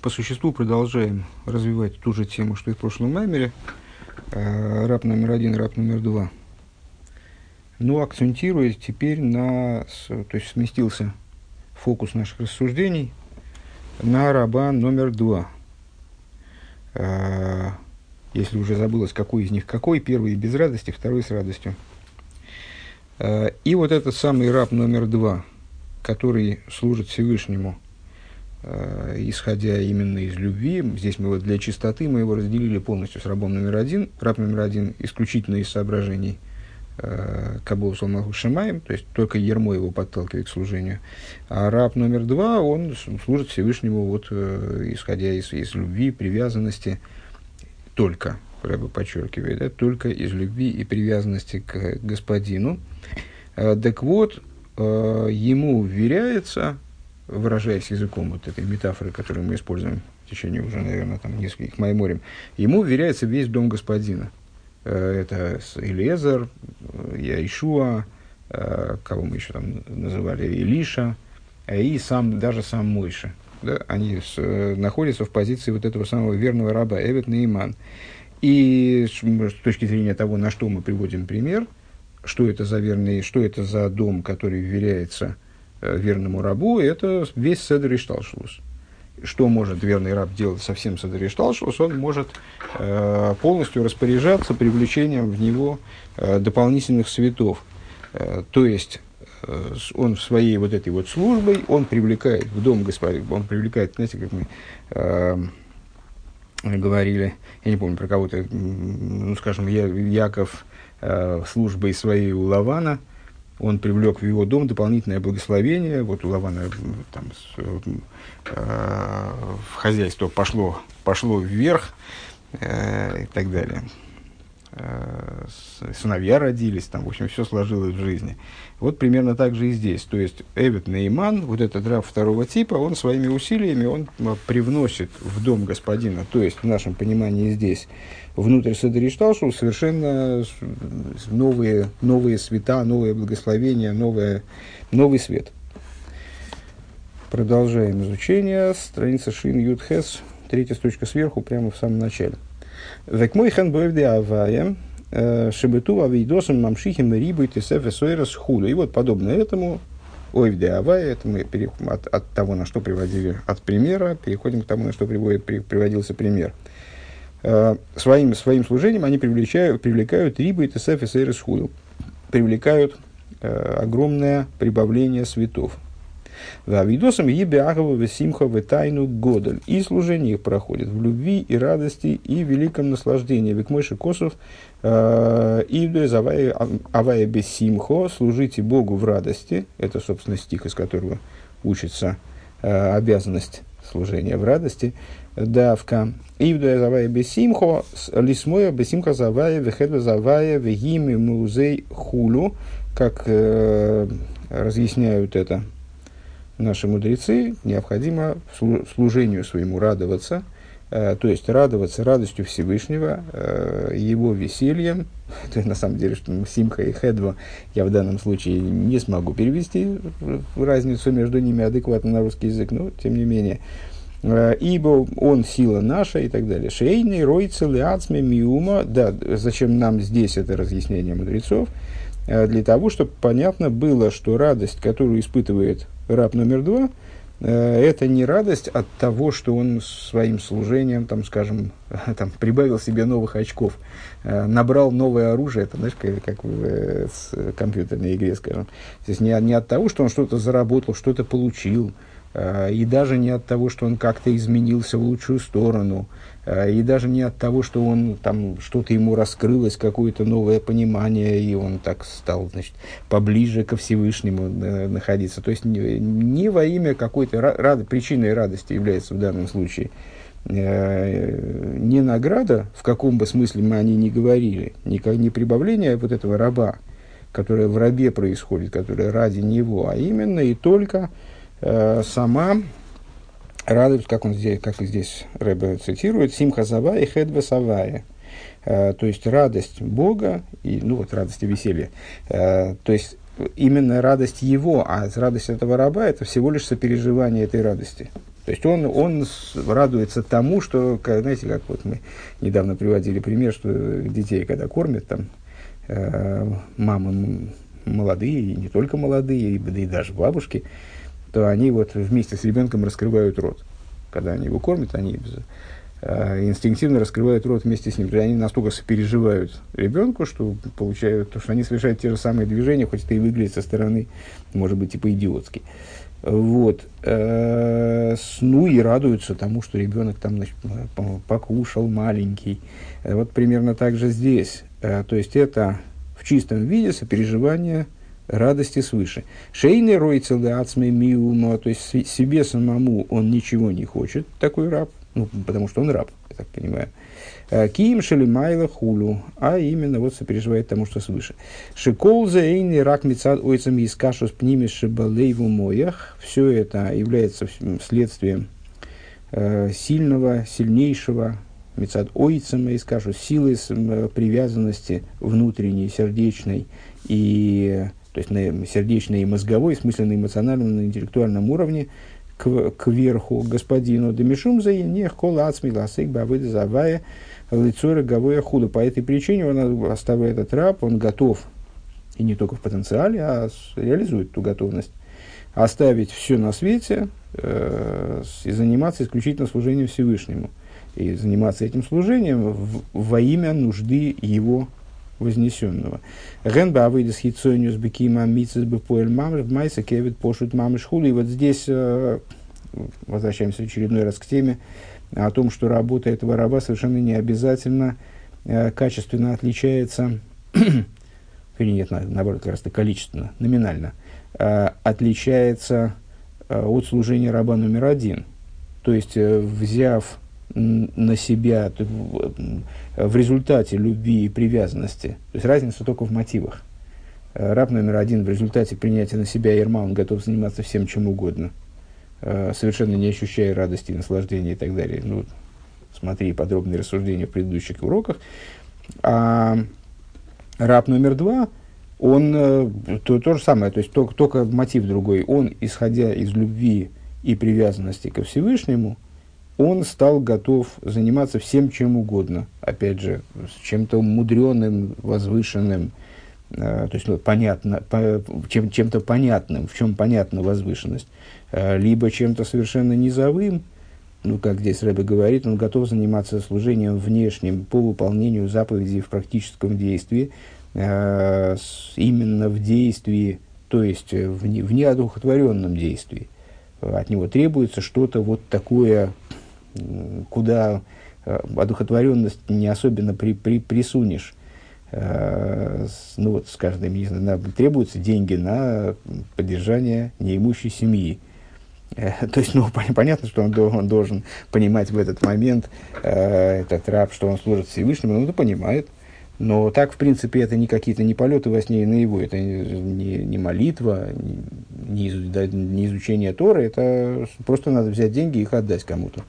по существу продолжаем развивать ту же тему, что и в прошлом маймере. Э, раб номер один, раб номер два. Но акцентируя теперь на... То есть сместился фокус наших рассуждений на раба номер два. Э, если уже забылось, какой из них какой. Первый без радости, второй с радостью. Э, и вот этот самый раб номер два, который служит Всевышнему – исходя именно из любви. Здесь мы вот для чистоты мы его разделили полностью с рабом номер один. Раб номер один исключительно из соображений э, Салмаху Шамаем, то есть только ермо его подталкивает к служению. А раб номер два, он служит Всевышнему, вот, э, исходя из, из любви, привязанности, только, Рэба подчеркивает, да, только из любви и привязанности к господину. Так вот, ему вверяется выражаясь языком вот этой метафоры, которую мы используем в течение уже, наверное, там, нескольких майморем, ему вверяется весь дом господина. Э, это Элезер, Яишуа, э, кого мы еще там называли, Илиша, и сам, даже сам Мойша. Да, они с, э, находятся в позиции вот этого самого верного раба Эвет Нейман. И с точки зрения того, на что мы приводим пример, что это за верный, что это за дом, который вверяется Э, верному рабу, это весь Седр Ишталшус. Что может верный раб делать со всем Седр Ишталшус? Он может э, полностью распоряжаться привлечением в него э, дополнительных светов. Э, то есть, э, он своей вот этой вот службой, он привлекает в дом господина, он привлекает, знаете, как мы э, говорили, я не помню про кого-то, ну, скажем, я, Яков э, службой своей у Лавана – он привлек в его дом дополнительное благословение. Вот у Лавана там, с, э, в хозяйство пошло, пошло вверх э, и так далее. Э, сыновья родились, там, в общем, все сложилось в жизни. Вот примерно так же и здесь. То есть Эвид Нейман, вот этот раб второго типа, он своими усилиями он привносит в дом господина, то есть в нашем понимании здесь, внутрь Садришталшу совершенно новые, новые света, новые благословения, новое, новый свет. Продолжаем изучение. Страница Шин Юдхес, третья строчка сверху, прямо в самом начале. Век мой хэн бойвде авая, э, шебету авидосом мамшихим рибу и тесеф сойрас худу. И вот подобно этому, ойвде авая, это мы от, от того, на что приводили, от примера, переходим к тому, на что приводит, при, приводился пример. Э, своим, своим служением они привлекают, привлекают рибу и тесеф сойрас худу. Привлекают э, огромное прибавление светов. Вавидосом ебеахова весимха тайну годель. И служение их проходит в любви и радости и великом наслаждении. Век мойши косов э, Ивдуя завая авая бесимхо, служите Богу в радости. Это, собственно, стих, из которого учится э, обязанность служения в радости. Давка. Ивдуя завая бесимхо, лисмоя бесимха завая вехедва завая вегими музей хулу, как э, разъясняют это наши мудрецы, необходимо служению своему радоваться, э, то есть радоваться радостью Всевышнего, э, его весельем. То есть, на самом деле, что Симха и Хедва я в данном случае не смогу перевести разницу между ними адекватно на русский язык, но тем не менее. Э, ибо он сила наша и так далее. Шейный, рой, целый, ацме, миума. Да, зачем нам здесь это разъяснение мудрецов? Для того, чтобы понятно было, что радость, которую испытывает раб номер два, э, это не радость от того, что он своим служением, там, скажем, там, прибавил себе новых очков, э, набрал новое оружие, это, знаешь, как, как в э, компьютерной игре, скажем. Здесь не, не от того, что он что-то заработал, что-то получил, и даже не от того, что он как-то изменился в лучшую сторону, и даже не от того, что он там что-то ему раскрылось, какое-то новое понимание, и он так стал значит, поближе ко Всевышнему э, находиться. То есть не, не во имя какой-то рад, причиной радости является в данном случае э, не награда, в каком бы смысле мы о ней не говорили, не, не прибавление вот этого раба, которое в рабе происходит, которое ради него, а именно и только э, сама радует, как он здесь, как здесь Рэбе цитирует, Симха Завая и Хедва Савая. То есть радость Бога, и, ну вот радость и веселье. Э, то есть именно радость его, а радость этого раба это всего лишь сопереживание этой радости. То есть он, он радуется тому, что, знаете, как вот мы недавно приводили пример, что детей, когда кормят, там, э, мамы молодые, и не только молодые, и даже бабушки, то они вот вместе с ребенком раскрывают рот. Когда они его кормят, они э, инстинктивно раскрывают рот вместе с ним. Они настолько сопереживают ребенку, что получают, то, что они совершают те же самые движения, хоть это и выглядит со стороны, может быть, типа идиотски. Вот. Э, ну и радуются тому, что ребенок там значит, покушал маленький. Вот примерно так же здесь. Э, то есть это в чистом виде сопереживание радости свыше. Шейный ройцел миума, то есть себе самому он ничего не хочет, такой раб, ну, потому что он раб, я так понимаю. Э, Киим шелимайла хулю, а именно вот сопереживает тому, что свыше. Шикол за эйни рак мецад ойцам из кашус пнимис шибалейву моях. Все это является следствием э, сильного, сильнейшего мецад ойцам из кашус силы э, привязанности внутренней, сердечной и то есть на сердечной и мозговой, в смысле на эмоциональном, на интеллектуальном уровне, к, к верху, господину. Демишум за енех кола ацмиласык бавыда завая лицо роговое худо. По этой причине он оставляет этот раб, он готов, и не только в потенциале, а реализует ту готовность, оставить все на свете э, и заниматься исключительно служением Всевышнему. И заниматься этим служением в, во имя нужды его вознесенного. Ген бавыдис хитсониус бекима мицис бепоэль мамш майса кевит пошут мамш хули. И вот здесь э, возвращаемся очередной раз к теме о том, что работа этого раба совершенно не обязательно э, качественно отличается, или нет, наоборот, как раз количественно, номинально, э, отличается от служения раба номер один. То есть, взяв на себя в результате любви и привязанности, то есть разница только в мотивах. Э, раб номер один в результате принятия на себя Ерма, он готов заниматься всем чем угодно – Э, совершенно не ощущая радости, наслаждения и так далее. Ну, смотри подробные рассуждения в предыдущих уроках. А раб номер два, он э, то, то же самое, то есть только, только мотив другой. Он, исходя из любви и привязанности ко Всевышнему, он стал готов заниматься всем чем угодно. Опять же, с чем-то мудреным, возвышенным, э, то есть ну, понятно, по, чем, чем-то понятным, в чем понятна возвышенность. Э, либо чем-то совершенно низовым, ну, как здесь Рэбе говорит, он готов заниматься служением внешним по выполнению заповедей в практическом действии, э, с, именно в действии, то есть в, не, в неодухотворенном действии. От него требуется что-то вот такое, куда э, одухотворенность не особенно при, при, присунешь. Э, ну вот, скажем, не знаю, требуются деньги на поддержание неимущей семьи Э, то есть, ну, понятно, что он, должен понимать в этот момент, э, этот раб, что он служит Всевышнему, он это понимает. Но так, в принципе, это не какие-то не полеты во сне и наяву, это не, не молитва, не, не изучение Торы, это просто надо взять деньги и их отдать кому-то.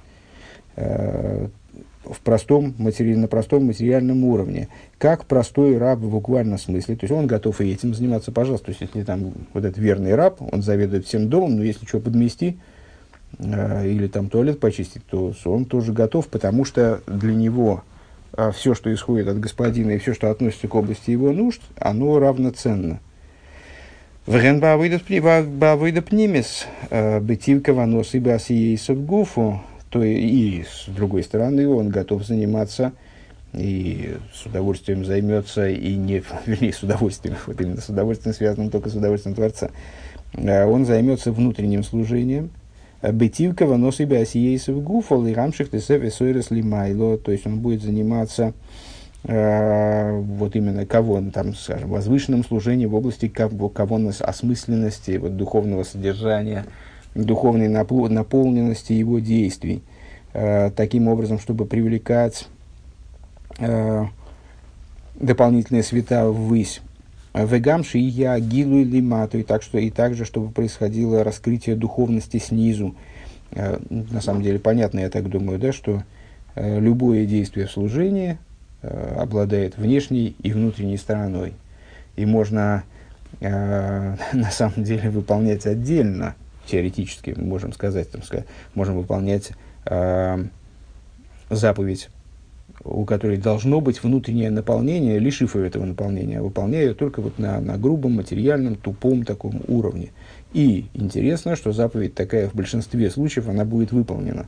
Э, в простом, матери... на простом материальном уровне. Как простой раб в буквальном смысле. То есть он готов и этим заниматься, пожалуйста. То есть если там вот этот верный раб, он заведует всем домом, но если что подмести э, или там туалет почистить, то он тоже готов, потому что для него э, все, что исходит от господина и все, что относится к области его нужд, оно равноценно. Вген бавыда пнимес, э, бытивка ванос басиейсов гуфу, то и, с другой стороны он готов заниматься и с удовольствием займется, и не, вернее, с удовольствием, вот именно с удовольствием связанным только с удовольствием Творца, а он займется внутренним служением, бытивка ванос и басиейсов гуфал и рамших тесев и лимайло, то есть он будет заниматься э, вот именно кого, там, скажем, возвышенным служением в области кого, кого осмысленности, вот, духовного содержания, духовной наполненности его действий, э, таким образом, чтобы привлекать э, дополнительные света ввысь. Вегамши и я гилу и лимату, и, так, что, и также, чтобы происходило раскрытие духовности снизу. Э, на самом деле, понятно, я так думаю, да, что любое действие в служении обладает внешней и внутренней стороной. И можно на самом деле выполнять отдельно, теоретически, можем сказать, там, можем выполнять э, заповедь, у которой должно быть внутреннее наполнение, лишив ее этого наполнения, а выполняя ее только вот на, на грубом, материальном, тупом таком уровне. И интересно, что заповедь такая в большинстве случаев, она будет выполнена.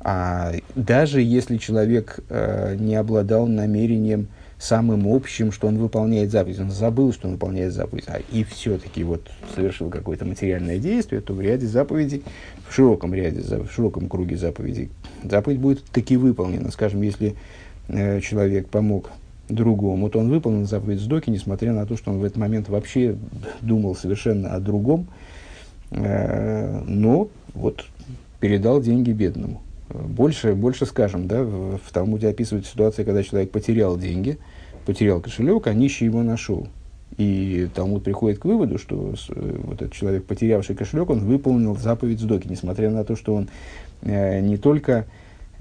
А даже если человек э, не обладал намерением самым общим, что он выполняет заповедь, он забыл, что он выполняет заповедь, а и все-таки вот совершил какое-то материальное действие, то в ряде заповедей, в широком ряде, в широком круге заповедей, заповедь будет таки выполнена. Скажем, если э, человек помог другому, то он выполнил заповедь Сдоки, несмотря на то, что он в этот момент вообще думал совершенно о другом, э, но вот передал деньги бедному. Больше, больше скажем, да, в, в Талмуде описывается ситуация, когда человек потерял деньги, потерял кошелек, а нищий его нашел. И Талмуд приходит к выводу, что э, вот этот человек, потерявший кошелек, он выполнил заповедь Сдоки, несмотря на то, что он э, не только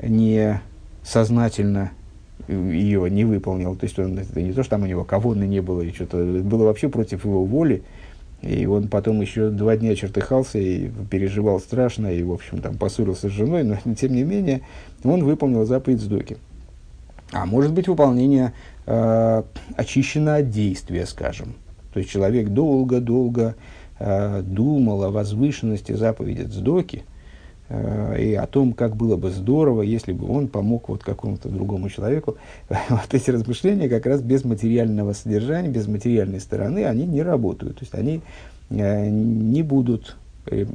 не сознательно ее не выполнил, то есть он, это не то, что там у него кавоны не было, и что-то было вообще против его воли, и он потом еще два дня чертыхался и переживал страшно, и, в общем, там поссорился с женой, но, тем не менее, он выполнил заповедь Сдоки. А может быть, выполнение э, очищено от действия, скажем. То есть, человек долго-долго э, думал о возвышенности заповеди Сдоки, и о том, как было бы здорово, если бы он помог вот какому-то другому человеку. Вот эти размышления как раз без материального содержания, без материальной стороны, они не работают. То есть они э, не будут э,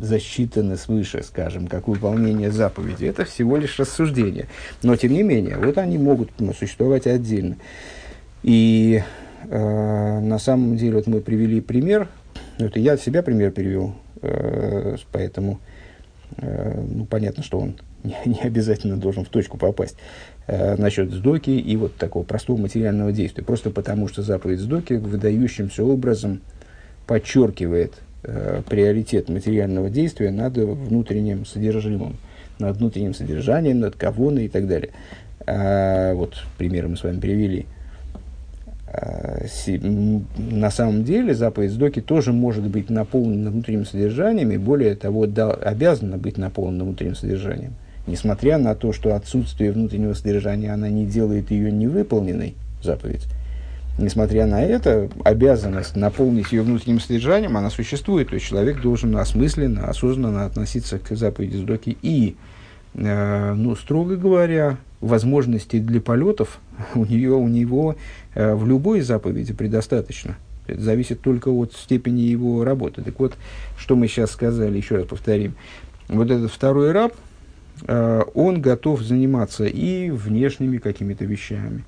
засчитаны свыше, скажем, как выполнение заповеди. Это всего лишь рассуждение. Но, тем не менее, вот они могут ну, существовать отдельно. И э, на самом деле, вот мы привели пример, это я себя пример привел, э, поэтому Э, ну, понятно, что он не, обязательно должен в точку попасть, э, насчет сдоки и вот такого простого материального действия. Просто потому, что заповедь сдоки выдающимся образом подчеркивает э, приоритет материального действия над внутренним содержимым, над внутренним содержанием, над кавоной и так далее. А, вот примеры мы с вами привели – Э, на самом деле заповедь Сдоки тоже может быть наполнена внутренним содержанием, и более того, да, обязана быть наполнена внутренним содержанием. Несмотря на то, что отсутствие внутреннего содержания, она не делает ее невыполненной, заповедь. Несмотря на это, обязанность наполнить ее внутренним содержанием, она существует. То есть человек должен осмысленно, осознанно относиться к заповеди Сдоки и, э, ну, строго говоря, возможностей для полетов у, нее, у него э, в любой заповеди предостаточно. Это зависит только от степени его работы. Так вот, что мы сейчас сказали, еще раз повторим. Вот этот второй раб, э, он готов заниматься и внешними какими-то вещами,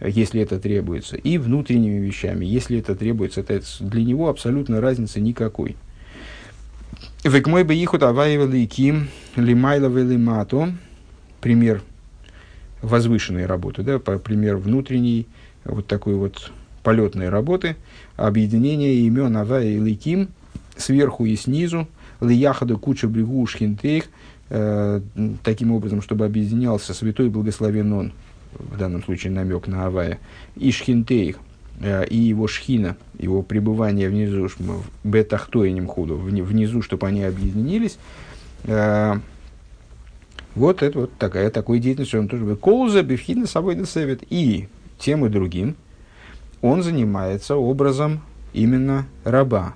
если это требуется, и внутренними вещами, если это требуется. Это для него абсолютно разницы никакой. Век мой бы ихут аваева лейким лимайлова лимато. Пример возвышенной работы, да, по примеру внутренней, вот такой вот полетной работы, объединение имен Ава и Ликим сверху и снизу, Лияхада Куча Бригу Шхинтейх, э, таким образом, чтобы объединялся святой благословен он, в данном случае намек на Авая, и Шхинтейх, и его шхина, его пребывание внизу, бетахтоинем худу, внизу, чтобы они объединились, э, вот это вот такая, такой деятельность, он тоже колза, бифхина, собой совет. И тем и другим он занимается образом именно раба.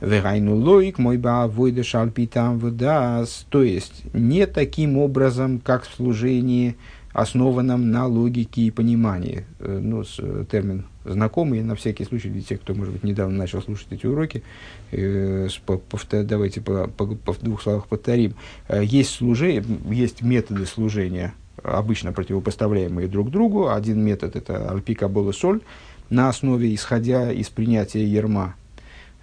Вегайну лоик мой ба войда шальпитам вдас. То есть, не таким образом, как в служении, основанном на логике и понимании. Э, ну, э, термин знакомый, на всякий случай, для тех, кто, может быть, недавно начал слушать эти уроки, э, повтор, давайте по, по, по, в двух словах повторим. Э, есть, служение, есть методы служения, обычно противопоставляемые друг другу. Один метод – это альпика соль, на основе, исходя из принятия ерма,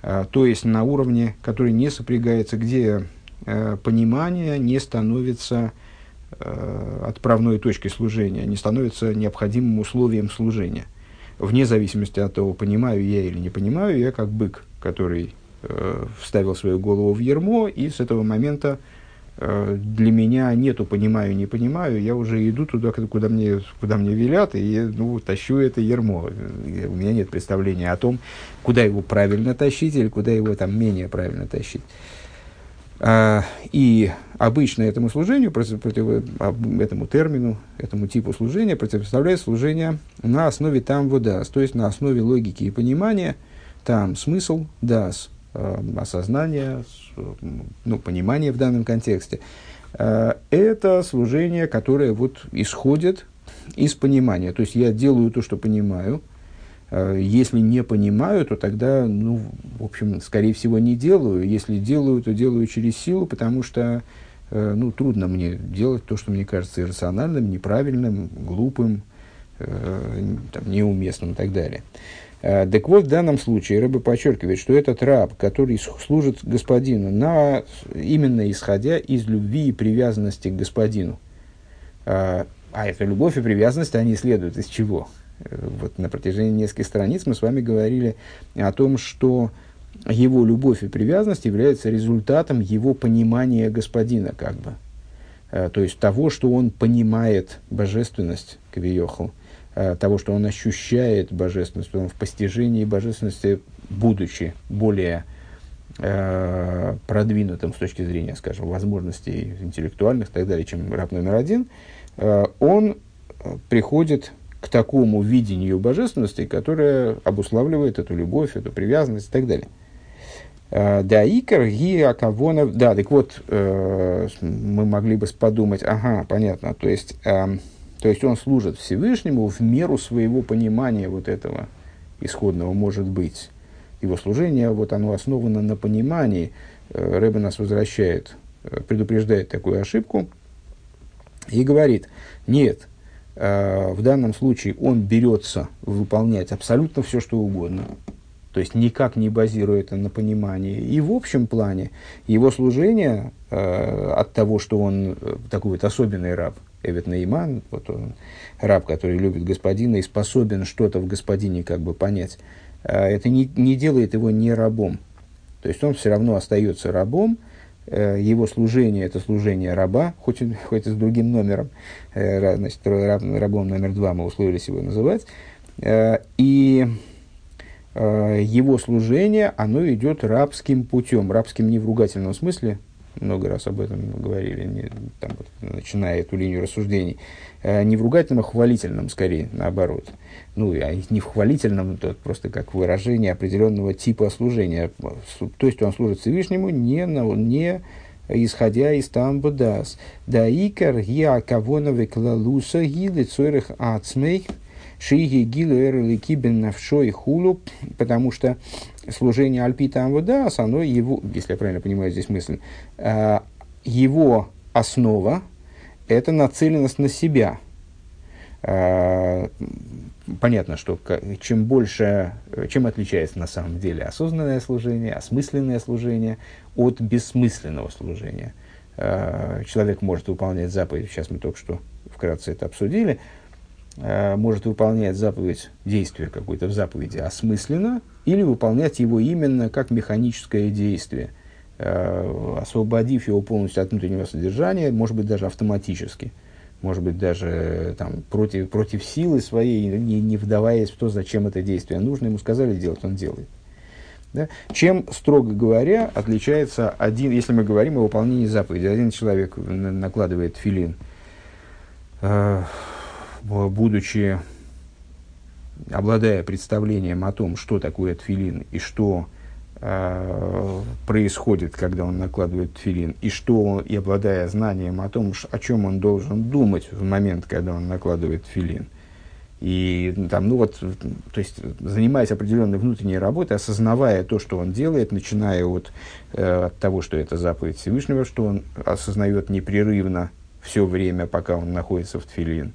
э, то есть на уровне, который не сопрягается, где э, понимание не становится э, отправной точкой служения, не становится необходимым условием служения вне зависимости от того, понимаю я или не понимаю, я как бык, который э, вставил свою голову в ермо, и с этого момента э, для меня нету понимаю, не понимаю, я уже иду туда, куда мне, куда мне велят, и ну, тащу это ермо. У меня нет представления о том, куда его правильно тащить или куда его там менее правильно тащить. А, и обычно этому служению, этому термину, этому типу служения противопоставляет служение на основе там водас, то есть на основе логики и понимания, там смысл дас, э, осознание, ну, понимание в данном контексте. Э, это служение, которое вот исходит из понимания. То есть я делаю то, что понимаю, если не понимаю, то тогда, ну, в общем, скорее всего, не делаю. Если делаю, то делаю через силу, потому что, э, ну, трудно мне делать то, что мне кажется иррациональным, неправильным, глупым, э, там, неуместным и так далее. Так вот, в данном случае Рэбе подчеркивает, что этот раб, который служит господину, на, именно исходя из любви и привязанности к господину. А эта любовь и привязанность, они следуют из чего? Вот на протяжении нескольких страниц мы с вами говорили о том, что его любовь и привязанность является результатом его понимания господина, как бы. Э, то есть того, что он понимает божественность Кавиохал, э, того, что он ощущает божественность, он в постижении божественности, будучи более э, продвинутым с точки зрения, скажем, возможностей интеллектуальных и так далее, чем раб номер один, он приходит к такому видению божественности, которое обуславливает эту любовь, эту привязанность и так далее. А, да, икор, ги, акавонов. Да, так вот, э, мы могли бы подумать, ага, понятно, то есть, э, то есть он служит Всевышнему в меру своего понимания вот этого исходного, может быть. Его служение, вот оно основано на понимании. Э, Рэбе нас возвращает, э, предупреждает такую ошибку и говорит, нет, Э, в данном случае он берется выполнять абсолютно все, что угодно. То есть никак не базируя это на понимании. И в общем плане его служение э, от того, что он э, такой вот особенный раб, Эвет Наиман, вот он, раб, который любит господина и способен что-то в господине как бы понять, э, это не, не делает его не рабом. То есть он все равно остается рабом, Э, его служение – это служение раба, хоть, хоть и с другим номером, э, значит, раб, рабом номер два мы условились его называть, э, и его служение, оно идет рабским путем, рабским не в ругательном смысле, много раз об этом говорили, не, там, вот, начиная эту линию рассуждений, не в ругательном, а хвалительном, скорее, наоборот. Ну, а не в хвалительном, то просто как выражение определенного типа служения. То есть он служит Всевышнему не, на, не исходя из тамбудас. Да икар я кавонове клалуса гилы цойрых ацмей шиги гилы эрли кибен навшой хулу, потому что служение альпита амвудас, оно его, если я правильно понимаю здесь мысль, а, его основа – это нацеленность на себя – а, понятно, что чем больше, чем отличается на самом деле осознанное служение, осмысленное служение от бессмысленного служения. А, человек может выполнять заповедь, сейчас мы только что вкратце это обсудили, может выполнять заповедь, действие какое-то в заповеди осмысленно, или выполнять его именно как механическое действие, освободив его полностью от внутреннего содержания, может быть, даже автоматически – может быть, даже э, там, против, против силы своей, не, не вдаваясь в то, зачем это действие нужно, ему сказали делать, он делает. Да? Чем, строго говоря, отличается один, если мы говорим о выполнении заповеди, один человек накладывает филин, э, будучи, обладая представлением о том, что такое тфилин и что Э, происходит, когда он накладывает тфилин, и что он, и обладая знанием о том, о чем он должен думать в момент, когда он накладывает тфилин. И там, ну вот, то есть, занимаясь определенной внутренней работой, осознавая то, что он делает, начиная от, э, от того, что это заповедь Всевышнего, что он осознает непрерывно все время, пока он находится в тфилин.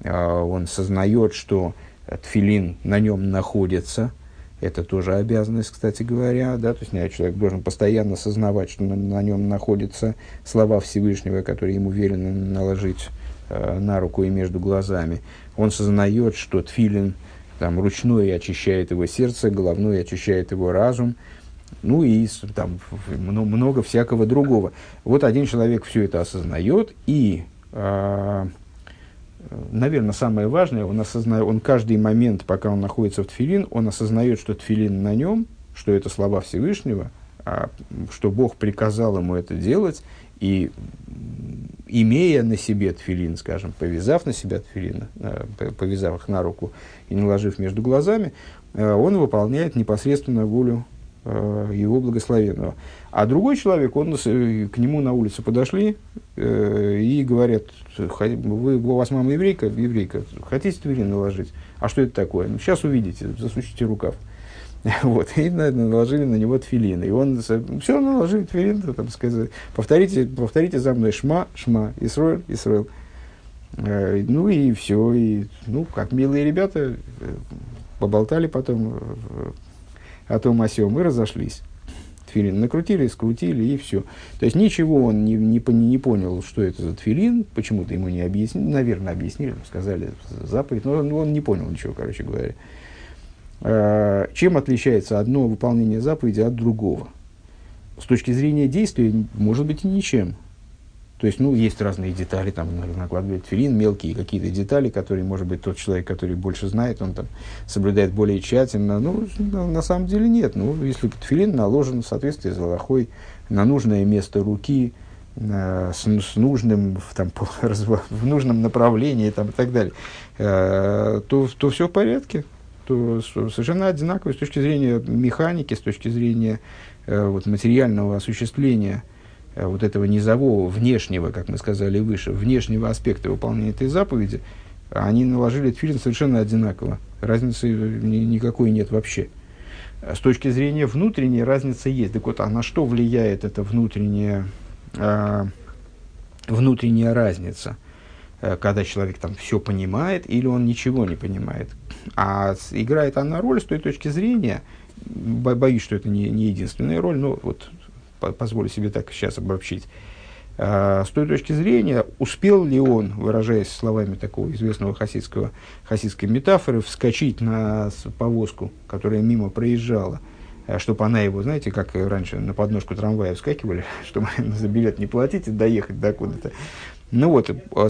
Э, он сознает, что тфилин на нем находится – это тоже обязанность, кстати говоря, да, то есть человек должен постоянно сознавать, что на, нем находятся слова Всевышнего, которые ему велено наложить э, на руку и между глазами. Он сознает, что тфилин там, ручной очищает его сердце, головной очищает его разум, ну и там много всякого другого. Вот один человек все это осознает и а, наверное, самое важное, он, осознает, он каждый момент, пока он находится в тфилин, он осознает, что тфилин на нем, что это слова Всевышнего, а, что Бог приказал ему это делать, и имея на себе тфилин, скажем, повязав на себя тфилин, э, повязав их на руку и наложив между глазами, э, он выполняет непосредственно волю его благословенного. А другой человек, он, к нему на улице подошли и говорят, вы, у вас мама еврейка, еврейка, хотите тфилин наложить? А что это такое? Ну, сейчас увидите, засучите рукав. Вот, и наложили на него тфилин. И он все наложили тфилин, там сказать, повторите, повторите за мной шма, шма, Исроил, Исроил. Э, ну и все, и, ну, как милые ребята, э, поболтали потом э, о том о и разошлись. Тфилин накрутили, скрутили и все. То есть ничего он не, не, не понял, что это за тфилин, почему-то ему не объяснили, наверное, объяснили, сказали заповедь, но он, он не понял ничего, короче говоря. Э, чем отличается одно выполнение заповеди от другого? С точки зрения действия, может быть, и ничем. То есть, ну, есть разные детали, там, накладывает филин, мелкие какие-то детали, которые, может быть, тот человек, который больше знает, он там соблюдает более тщательно. Ну, на самом деле нет. Ну, если филин наложен в соответствии с Аллахой на нужное место руки, э, с, с нужным, в, там, в нужном направлении там, и так далее, э, то, то все в порядке что совершенно одинаковые с точки зрения механики, с точки зрения э, вот, материального осуществления вот этого низового, внешнего, как мы сказали выше, внешнего аспекта выполнения этой заповеди, они наложили тфилин совершенно одинаково. Разницы ни, никакой нет вообще. С точки зрения внутренней разница есть. Так вот, а на что влияет эта внутренняя, э, внутренняя разница? Э, когда человек там все понимает или он ничего не понимает. А играет она роль с той точки зрения, боюсь, что это не, не единственная роль, но вот позволю себе так сейчас обобщить. А, с той точки зрения, успел ли он, выражаясь словами такого известного хасидского, хасидской метафоры, вскочить на повозку, которая мимо проезжала, а, чтобы она его, знаете, как раньше на подножку трамвая вскакивали, чтобы за билет не платить и доехать до куда-то. Ну вот, а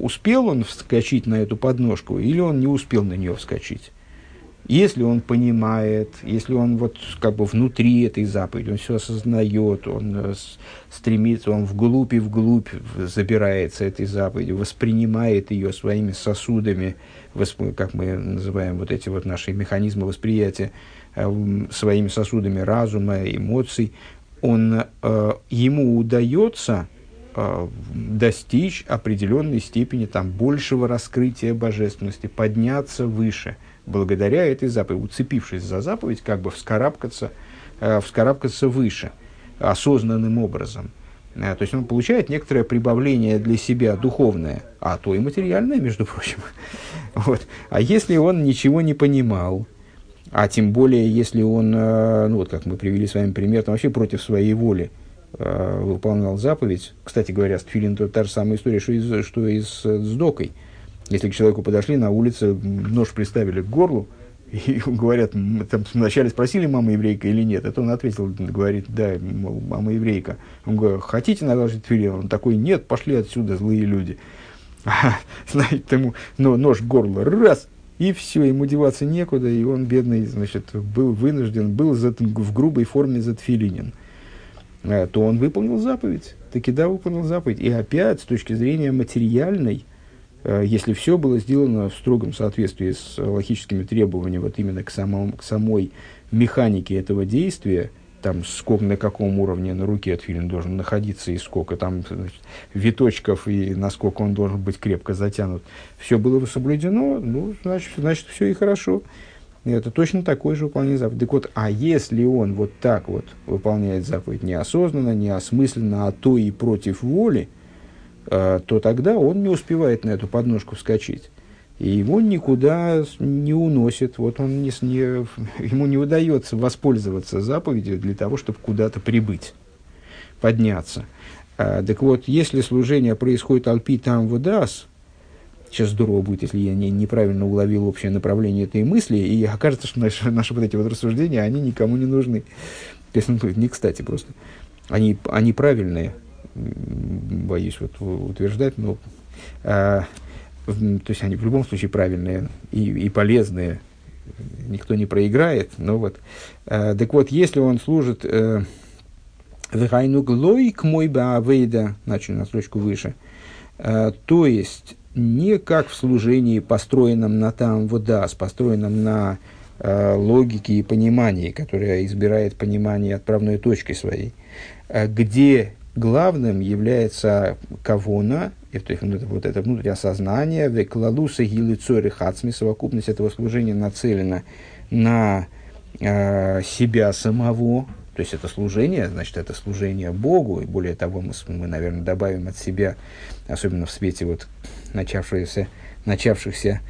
успел он вскочить на эту подножку или он не успел на нее вскочить? Если он понимает, если он вот как бы внутри этой заповеди, он все осознает, он э, стремится, он вглубь и вглубь забирается этой заповедью, воспринимает ее своими сосудами, как мы называем вот эти вот наши механизмы восприятия, э, своими сосудами разума, эмоций, он, э, ему удается достичь определенной степени там, большего раскрытия божественности, подняться выше, благодаря этой заповеди, уцепившись за заповедь, как бы вскарабкаться, э, вскарабкаться выше, осознанным образом. Э, то есть он получает некоторое прибавление для себя духовное, а то и материальное, между прочим. Вот. А если он ничего не понимал, а тем более, если он, ну вот как мы привели с вами пример, там вообще против своей воли, э, выполнял заповедь. Кстати говоря, с тфилин та же самая история, что и, что и с, с докой. Если к человеку подошли на улице, нож приставили к горлу, и говорят, там вначале спросили, мама еврейка или нет. Это он ответил, говорит, да, мама еврейка. Он говорит, хотите наложить тфилин? Он такой, нет, пошли отсюда, злые люди. знаете, ему но нож горло, раз, и все, ему деваться некуда, и он, бедный, значит, был вынужден, был в грубой форме затфилинен. Э, то он выполнил заповедь. Таки да, выполнил заповедь. И опять, с точки зрения материальной, если все было сделано в строгом соответствии с логическими требованиями, вот именно к, самому, к самой механике этого действия, там сколько на каком уровне на руке отфилин должен находиться и сколько там значит, виточков и насколько он должен быть крепко затянут, все было соблюдено, ну, значит, значит все и хорошо. Это точно такой же выполнение заповеди. Так вот, а если он вот так вот выполняет заповедь неосознанно, неосмысленно, а то и против воли, э, то тогда он не успевает на эту подножку вскочить. И его никуда не уносит. Вот он не, не, ему не удается воспользоваться заповедью для того, чтобы куда-то прибыть, подняться. А, так вот, если служение происходит альпи там выдаст, Сейчас здорово будет, если я не, неправильно уловил общее направление этой мысли, и окажется, что наши, наши вот эти вот рассуждения, они никому не нужны. Песня не кстати просто. Они, они правильные, боюсь вот утверждать, но э, то есть они в любом случае правильные и, и полезные, никто не проиграет, но вот. Э, так вот, если он служит э, к мой баавейда, начали на строчку выше, э, то есть не как в служении, построенном на там водас, построенном на логике и понимании, которое избирает понимание отправной точки своей, где главным является кавона, то есть вот это внутреннее осознание, веклалуса гилы цори хацми, совокупность этого служения нацелена на э, себя самого, то есть это служение, значит, это служение Богу, и более того, мы, мы наверное, добавим от себя, особенно в свете вот начавшихся, начавшихся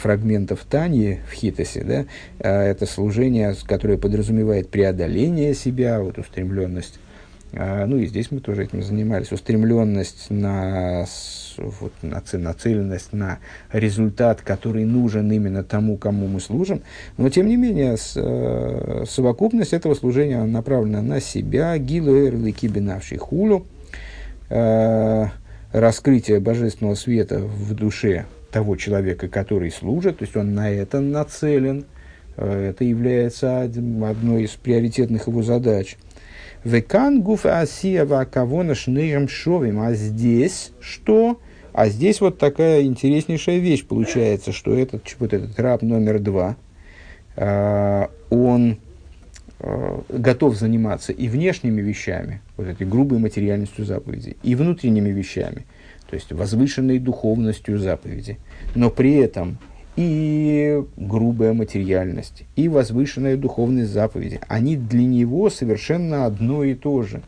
фрагментов Тани в Хитосе, да, а это служение, которое подразумевает преодоление себя, вот устремленность ну и здесь мы тоже этим занимались. Устремленность на, вот, нацеленность на результат, который нужен именно тому, кому мы служим. Но тем не менее, с, э, совокупность этого служения направлена на себя, гилу эрли кибинавший хулу, э, раскрытие божественного света в душе того человека, который служит, то есть он на это нацелен. Э, это является одной из приоритетных его задач – Векан гуф асия вакавона шнейрам шовим. А здесь что? А здесь вот такая интереснейшая вещь получается, что этот, вот этот раб номер два, э, он э, готов заниматься и внешними вещами, вот этой грубой материальностью заповеди, и внутренними вещами, то есть возвышенной духовностью заповеди. Но при этом и грубая материальность, и возвышенная духовность заповеди, они для него совершенно одно и то же.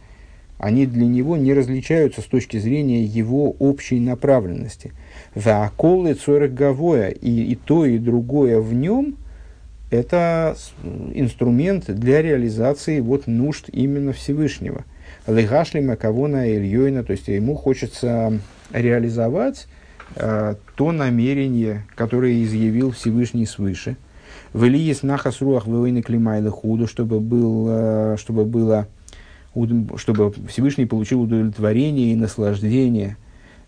Они для него не различаются с точки зрения его общей направленности. Вааколы цорых гавоя, и, и то, и другое в нем – это инструмент для реализации вот нужд именно Всевышнего. Легашли Макавона Ильёйна, то есть ему хочется реализовать то намерение, которое изъявил Всевышний свыше. В Ильис нахас руах войны худу, чтобы, был, э, чтобы было чтобы Всевышний получил удовлетворение и наслаждение.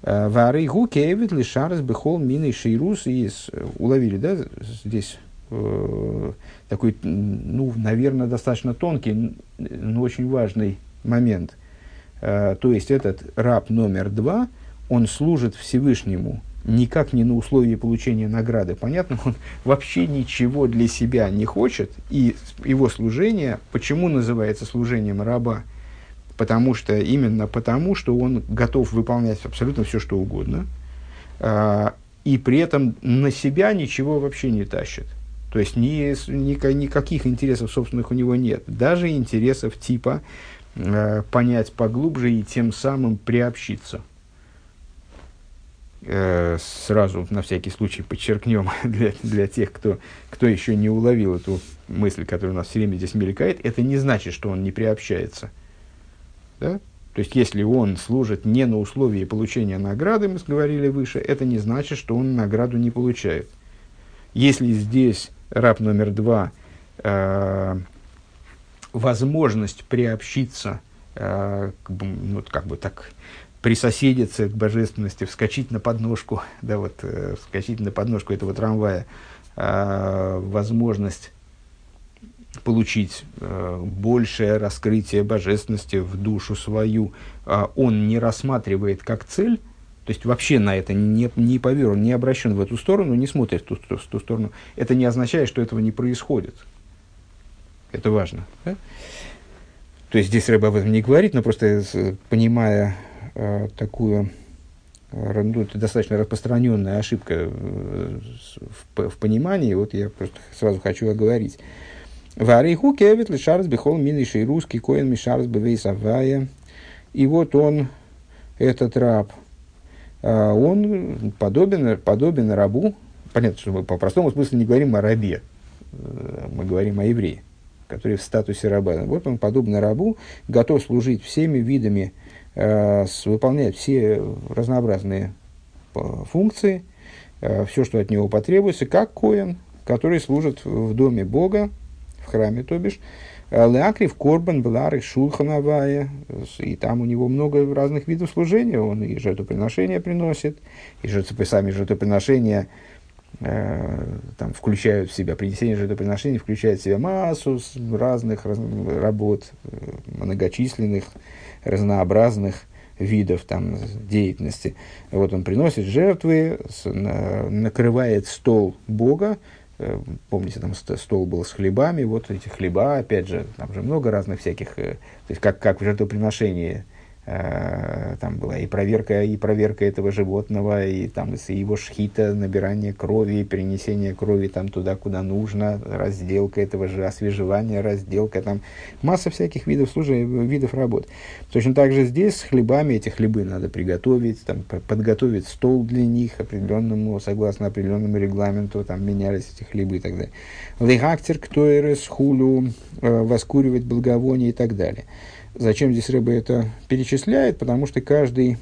Э, Вары гукевит лишарас бехол мины шейрус. И уловили, да, здесь такой, ну, наверное, достаточно тонкий, но очень важный момент. То есть этот раб номер два – он служит Всевышнему никак не на условии получения награды. Понятно, он вообще ничего для себя не хочет, и его служение, почему называется служением раба? Потому что, именно потому, что он готов выполнять абсолютно все, что угодно, а, и при этом на себя ничего вообще не тащит. То есть ни, ни, никаких интересов собственных у него нет. Даже интересов типа э, понять поглубже и тем самым приобщиться – сразу на всякий случай подчеркнем для, для тех, кто, кто еще не уловил эту мысль, которая у нас все время здесь мелькает, это не значит, что он не приобщается. Да? То есть, если он служит не на условии получения награды, мы говорили выше, это не значит, что он награду не получает. Если здесь раб номер два э, возможность приобщиться, э, бы, ну, как бы так присоседиться к божественности, вскочить на подножку, да, вот, э, вскочить на подножку этого трамвая, э, возможность получить э, большее раскрытие божественности в душу свою, э, он не рассматривает как цель, то есть вообще на это не, не поверен, не обращен в эту сторону, не смотрит в ту, в ту сторону, это не означает, что этого не происходит. Это важно. Да? То есть здесь Рэба об этом не говорит, но просто э, понимая э, такую э, ну, это достаточно распространенная ошибка э, в, в понимании, вот я просто сразу хочу оговорить. Вариху кевит лишарс бихол миниший русский коин мишарс бевейс авая. И вот он, этот раб, э, он подобен, подобен рабу. Понятно, что мы по простому смыслу не говорим о рабе, мы говорим о еврее, который в статусе раба. Вот он, подобно рабу, готов служить всеми видами Э, выполняет все разнообразные э, функции, э, все, что от него потребуется, как коин, который служит в доме Бога, в храме, то бишь, Леакрив Корбан Беларых Шулханавая, и там у него много разных видов служения, он и жертвоприношения приносит, и жертвопри, сами жертвоприношения э, там включают в себя, принесение жертвоприношений включает в себя массу разных раз, работ, э, многочисленных, разнообразных, видов там, деятельности. Вот он приносит жертвы, накрывает стол Бога, э, помните, там стол был с хлебами, вот эти хлеба, опять же, там же много разных всяких, э, то есть как, как в жертвоприношении там была и проверка, и проверка этого животного, и там его шхита, набирание крови, перенесение крови там туда, куда нужно, разделка этого же, освежевание, разделка, там масса всяких видов служения, видов работ. Точно так же здесь с хлебами, эти хлебы надо приготовить, там, подготовить стол для них определенному, согласно определенному регламенту, там менялись эти хлебы и так далее. Лейхактер, кто хулю, э, воскуривать благовоние и так далее. Зачем здесь рыба это перечисляет? Потому что каждый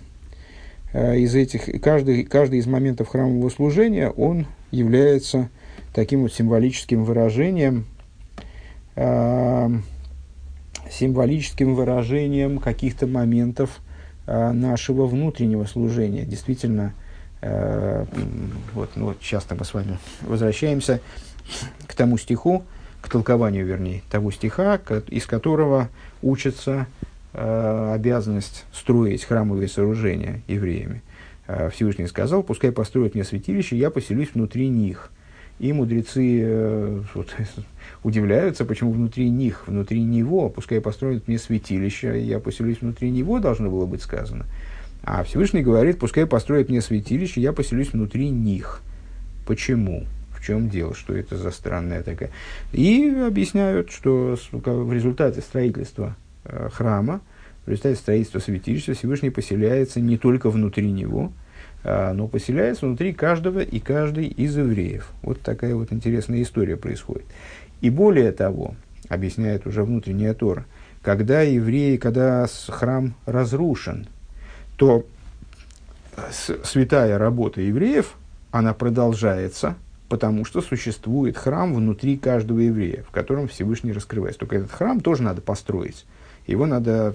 э, из этих, каждый, каждый из моментов храмового служения, он является таким вот символическим выражением, э, символическим выражением каких-то моментов э, нашего внутреннего служения. Действительно, э, вот, ну, вот часто мы с вами возвращаемся к тому стиху, толкованию, вернее, того стиха, из которого учится э, обязанность строить храмовые сооружения евреями. Э, Всевышний сказал, пускай построят мне святилище, я поселюсь внутри них. И мудрецы э, вот, удивляются, почему внутри них, внутри него, пускай построят мне святилище, я поселюсь внутри него, должно было быть сказано. А Всевышний говорит, пускай построят мне святилище, я поселюсь внутри них. Почему? В чем дело, что это за странная такая. И объясняют, что в результате строительства э, храма, в результате строительства святилища Всевышний поселяется не только внутри него, а, но поселяется внутри каждого и каждой из евреев. Вот такая вот интересная история происходит. И более того, объясняет уже внутренняя Тора, когда евреи, когда храм разрушен, то э, святая работа евреев, она продолжается – потому что существует храм внутри каждого еврея, в котором Всевышний раскрывается. Только этот храм тоже надо построить. Его надо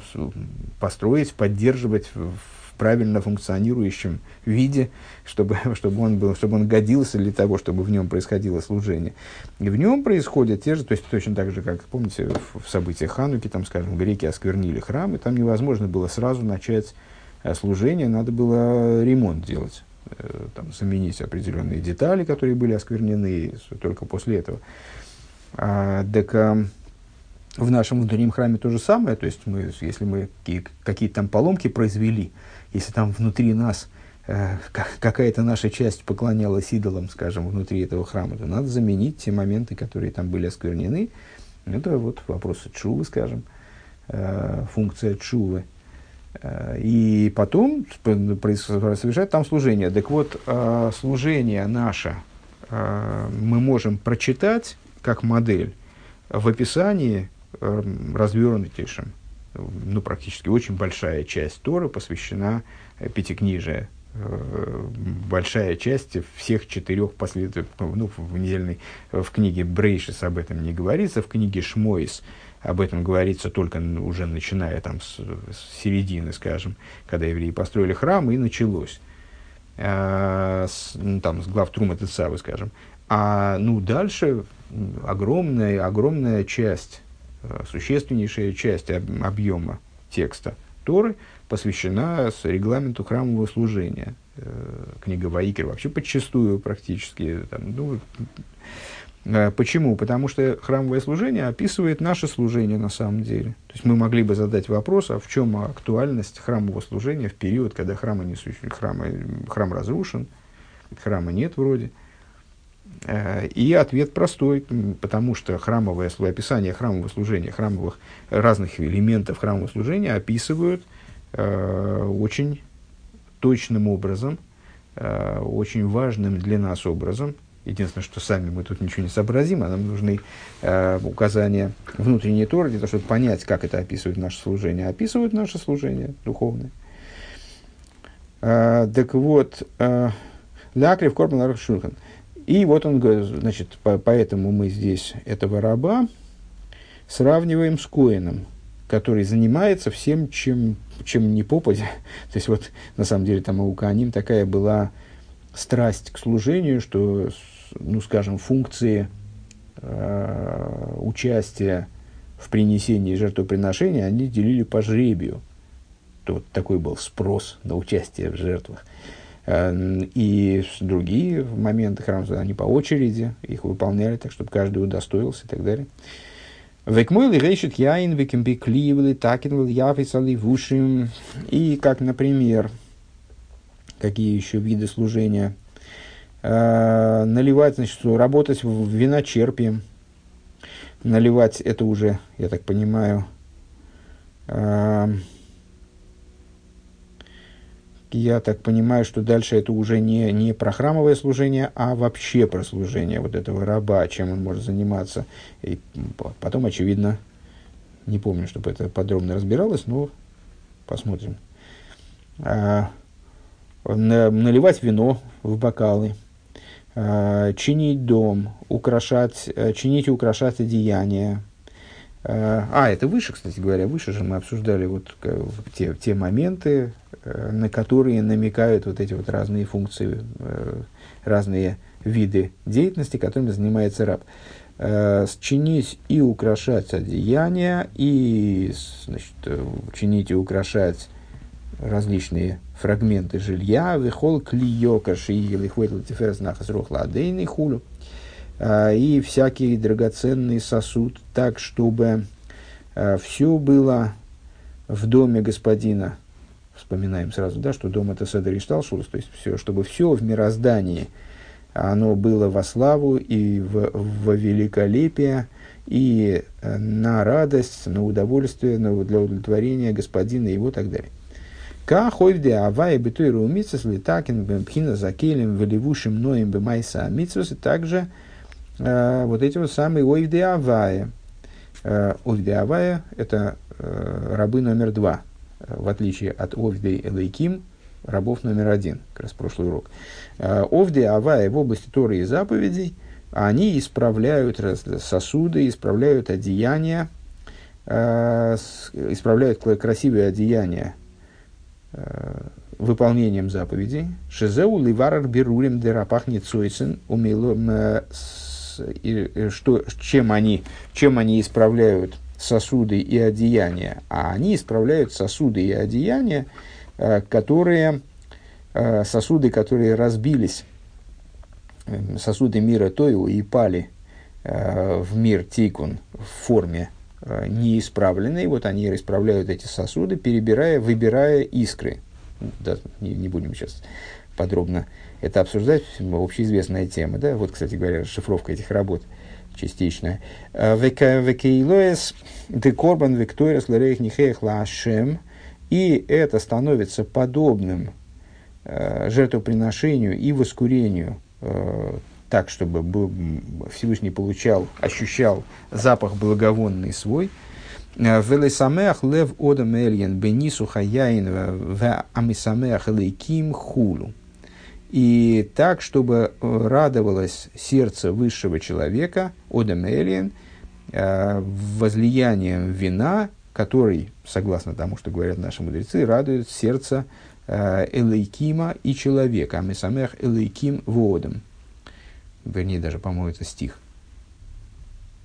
построить, поддерживать в правильно функционирующем виде, чтобы, чтобы, он был, чтобы он годился для того, чтобы в нем происходило служение. И в нем происходят те же, то есть точно так же, как, помните, в, в событиях Хануки, там, скажем, греки осквернили храм, и там невозможно было сразу начать э, служение, надо было ремонт делать. Э, там, заменить определенные детали, которые были осквернены только после этого. А, так а, в нашем внутреннем храме то же самое, то есть мы, если мы какие-то там поломки произвели, если там внутри нас э, какая-то наша часть поклонялась идолам, скажем, внутри этого храма, то надо заменить те моменты, которые там были осквернены. Это вот вопросы чувы, скажем, э, функция чувы. Э, и потом совершать там служение. Так вот, э, служение наше э, мы можем прочитать как модель в описании развернутейшем. Ну, практически очень большая часть Торы посвящена пятикнижию. Большая часть всех четырех последовательных, ну, в недельной, в книге Брейшис об этом не говорится, в книге Шмойс об этом говорится только уже начиная там с, с середины, скажем, когда евреи построили храм, и началось. А, с, ну, там, с глав Трума Тецавы, скажем. А ну, дальше огромная, огромная часть, э, существеннейшая часть объема текста Торы посвящена с регламенту храмового служения. Э, книга Ваикер вообще подчастую практически. Там, ну, почему? Потому что храмовое служение описывает наше служение на самом деле. То есть мы могли бы задать вопрос, а в чем актуальность храмового служения в период, когда храма не существует, храма, храм разрушен, храма нет вроде. Э, и ответ простой, потому что храмовое описание храмового служения, храмовых разных элементов храмового служения описывают э, очень точным образом, э, очень важным для нас образом – Единственное, что сами мы тут ничего не сообразим, а нам нужны э, указания внутренней Торы, для того, чтобы понять, как это описывает наше служение. Описывают наше служение духовное. Э, так вот, э, Лякрив Корбан И вот он говорит, значит, по, поэтому мы здесь этого раба сравниваем с Коином, который занимается всем, чем, чем не попадя. То есть, вот, на самом деле, там у Кааним такая была страсть к служению, что, ну, скажем, функции э, участия в принесении жертвоприношения они делили по жребию. То, вот такой был спрос на участие в жертвах. Э, и другие моменты храма, они по очереди их выполняли, так, чтобы каждый удостоился и так далее. Векмойли рейшит яин, векемби кливли, такинвел яфисали вушим. И как, например, какие еще виды служения? Э, наливать, значит, работать в виночерпием. Наливать это уже, я так понимаю, э, я так понимаю, что дальше это уже не, не про храмовое служение, а вообще про служение вот этого раба, чем он может заниматься. И потом, очевидно, не помню, чтобы это подробно разбиралось, но посмотрим. А, на, наливать вино в бокалы, чинить дом, украшать, а, чинить и украшать одеяния. А, а, это выше, кстати говоря, выше же мы обсуждали вот те, те моменты, Э, на которые намекают вот эти вот разные функции, э, разные виды деятельности, которыми занимается раб. Э, чинить и украшать одеяния, и значит, чинить и украшать различные фрагменты жилья, вихол клиёка шиили хвейтл тиферес нахас рухла адейный хулю, и всякий драгоценный сосуд, так, чтобы все было в доме господина. Вспоминаем сразу, да, что дом это Седер Ишталшус, то есть все, чтобы все в мироздании, оно было во славу и в, в великолепие, и э, на радость, на удовольствие, на, для удовлетворения господина его и так далее. Ка хойвде авая битуиру митсус литакин бемпхина закелем веливушим ноем бемайса митсус, и также э, вот эти вот самые ойвде авая. Э, ойвде авая – это э, рабы номер два – в отличие от Овдей Элейким, рабов номер один, как раз прошлый урок. Э, Овдей Авая в области Торы и заповедей, они исправляют сосуды, исправляют одеяния, э, исправляют красивые одеяния э, выполнением заповедей. Шизеу ливарар берурим дерапах ницойцен что, чем они, чем они исправляют сосуды и одеяния, а они исправляют сосуды и одеяния, э, которые, э, сосуды, которые разбились, э, сосуды мира Тойу и пали в мир Тикун в форме неисправленной, вот они исправляют эти сосуды, перебирая, выбирая искры. Да, не, не будем сейчас подробно это обсуждать, общеизвестная тема, да, вот, кстати говоря, расшифровка этих работ – частично. Э, викторис лерейх нихеях лашем. И это становится подобным э, жертвоприношению и воскурению э, так, чтобы был, Всевышний получал, ощущал запах благовонный свой. Велесамех лев одам эльен бенису хаяин в амисамех лейким хулу и так, чтобы э, радовалось сердце высшего человека, Одемелиен, э, возлиянием вина, который, согласно тому, что говорят наши мудрецы, радует сердце э, Элейкима и человека, Амисамех Элейким Водом. Вернее, даже, по-моему, это стих.